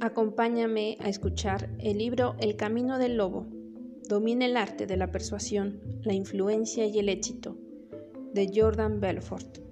Acompáñame a escuchar el libro El Camino del Lobo. Domina el arte de la persuasión, la influencia y el éxito, de Jordan Belfort.